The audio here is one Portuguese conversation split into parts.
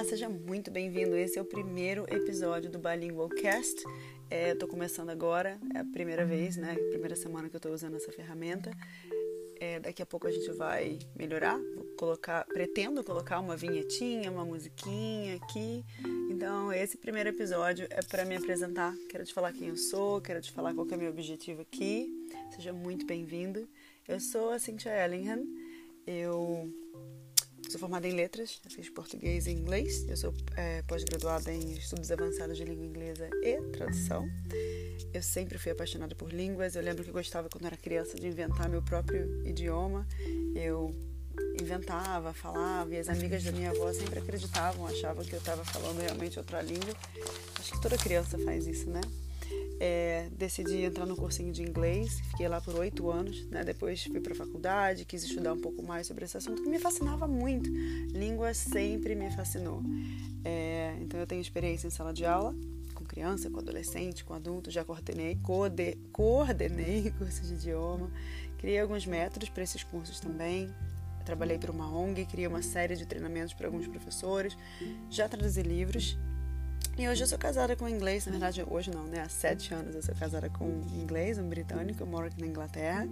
Olá, seja muito bem-vindo. Esse é o primeiro episódio do Bilingual Cast. É, tô começando agora, é a primeira vez, né? Primeira semana que eu tô usando essa ferramenta. É, daqui a pouco a gente vai melhorar. Vou colocar, pretendo colocar uma vinhetinha, uma musiquinha aqui. Então, esse primeiro episódio é para me apresentar. Quero te falar quem eu sou, quero te falar qual é o meu objetivo aqui. Seja muito bem-vindo. Eu sou a Cynthia Ellingham. Eu Sou formada em letras, fiz português e inglês. Eu sou é, pós-graduada em estudos avançados de língua inglesa e tradução. Eu sempre fui apaixonada por línguas. Eu lembro que gostava, quando era criança, de inventar meu próprio idioma. Eu inventava, falava, e as amigas da minha avó sempre acreditavam, achavam que eu estava falando realmente outra língua. Acho que toda criança faz isso, né? É, decidi entrar no cursinho de inglês, fiquei lá por oito anos, né? depois fui para a faculdade, quis estudar um pouco mais sobre esse assunto que me fascinava muito. Língua sempre me fascinou. É, então eu tenho experiência em sala de aula, com criança, com adolescente, com adulto, já coordenei, coorde, coordenei cursos de idioma, criei alguns métodos para esses cursos também. trabalhei para uma ONG, criei uma série de treinamentos para alguns professores, já traduzi livros e hoje eu sou casada com um inglês, na verdade hoje não, né? Há sete anos eu sou casada com um inglês, um britânico, eu moro aqui na Inglaterra.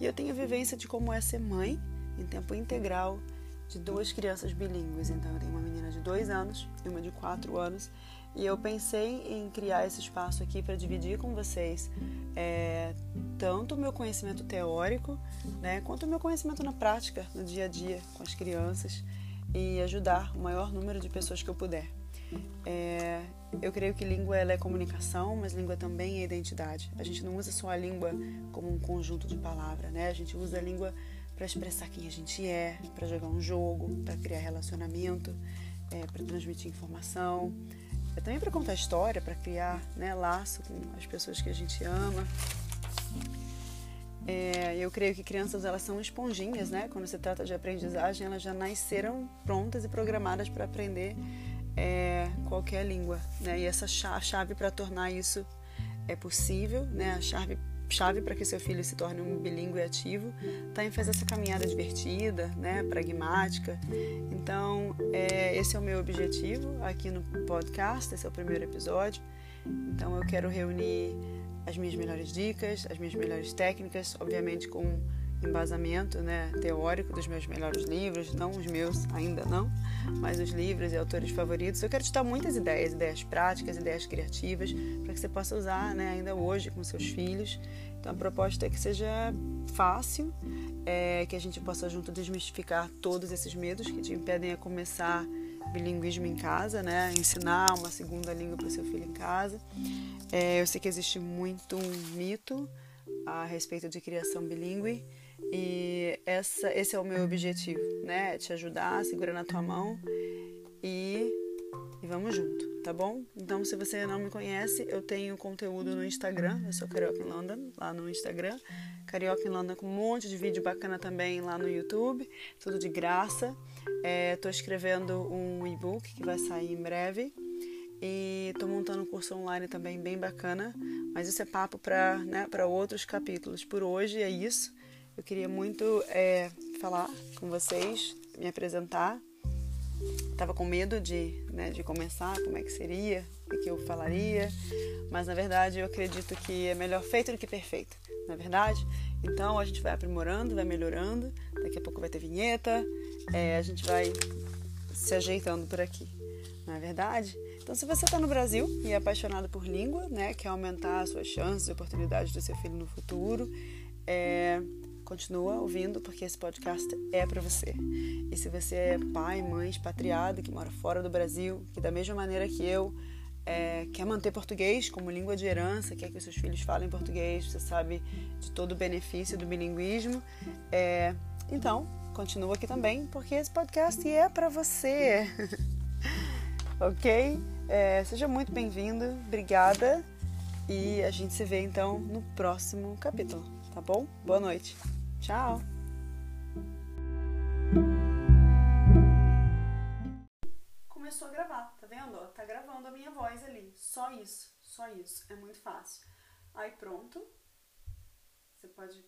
E eu tenho vivência de como é ser mãe em tempo integral de duas crianças bilíngues. Então eu tenho uma menina de dois anos e uma de quatro anos. E eu pensei em criar esse espaço aqui para dividir com vocês é, tanto o meu conhecimento teórico, né, quanto o meu conhecimento na prática, no dia a dia com as crianças e ajudar o maior número de pessoas que eu puder. É, eu creio que língua ela é comunicação, mas língua também é identidade. A gente não usa só a língua como um conjunto de palavras, né? A gente usa a língua para expressar quem a gente é, para jogar um jogo, para criar relacionamento, é, para transmitir informação, é também para contar história, para criar né, laço com as pessoas que a gente ama. É, eu creio que crianças elas são esponjinhas, né? Quando se trata de aprendizagem, elas já nasceram prontas e programadas para aprender é, qualquer língua, né? E essa chave para tornar isso é possível, né? A chave chave para que seu filho se torne um bilíngue ativo está em fazer essa caminhada divertida, né, pragmática. Então, é, esse é o meu objetivo aqui no podcast, esse é o primeiro episódio. Então, eu quero reunir as minhas melhores dicas, as minhas melhores técnicas, obviamente com embasamento né, teórico dos meus melhores livros, não os meus ainda não, mas os livros e autores favoritos. Eu quero te dar muitas ideias, ideias práticas, ideias criativas, para que você possa usar né, ainda hoje com seus filhos. Então a proposta é que seja fácil, é, que a gente possa junto desmistificar todos esses medos que te impedem a começar bilinguismo em casa, né? Ensinar uma segunda língua para o seu filho em casa. É, eu sei que existe muito um mito a respeito de criação bilíngue e essa, esse é o meu objetivo, né? Te ajudar, segurar na tua mão e, e vamos junto, tá bom? Então, se você não me conhece, eu tenho conteúdo no Instagram, eu sou Carioca em London, lá no Instagram. Carioca em London com um monte de vídeo bacana também lá no YouTube, tudo de graça. Estou é, escrevendo um e-book que vai sair em breve e estou montando um curso online também bem bacana, mas isso é papo para né, outros capítulos. Por hoje é isso. Eu queria muito é, falar com vocês, me apresentar. Estava com medo de, né, de começar, como é que seria, o que eu falaria, mas na verdade eu acredito que é melhor feito do que perfeito, na é verdade? Então a gente vai aprimorando, vai melhorando, daqui a pouco vai ter vinheta, é, a gente vai se ajeitando por aqui, não é verdade? Então, se você está no Brasil e é apaixonado por língua, né, quer aumentar as suas chances e oportunidades do seu filho no futuro, é, continua ouvindo porque esse podcast é para você. E se você é pai, mãe, expatriado que mora fora do Brasil, que da mesma maneira que eu é, quer manter português como língua de herança, quer que os seus filhos falem português, você sabe de todo o benefício do bilinguismo, é, então continua aqui também porque esse podcast é para você. ok? É, seja muito bem-vindo, obrigada e a gente se vê então no próximo capítulo, tá bom? Boa noite. Tchau! Começou a gravar, tá vendo? Tá gravando a minha voz ali. Só isso, só isso. É muito fácil. Aí pronto. Você pode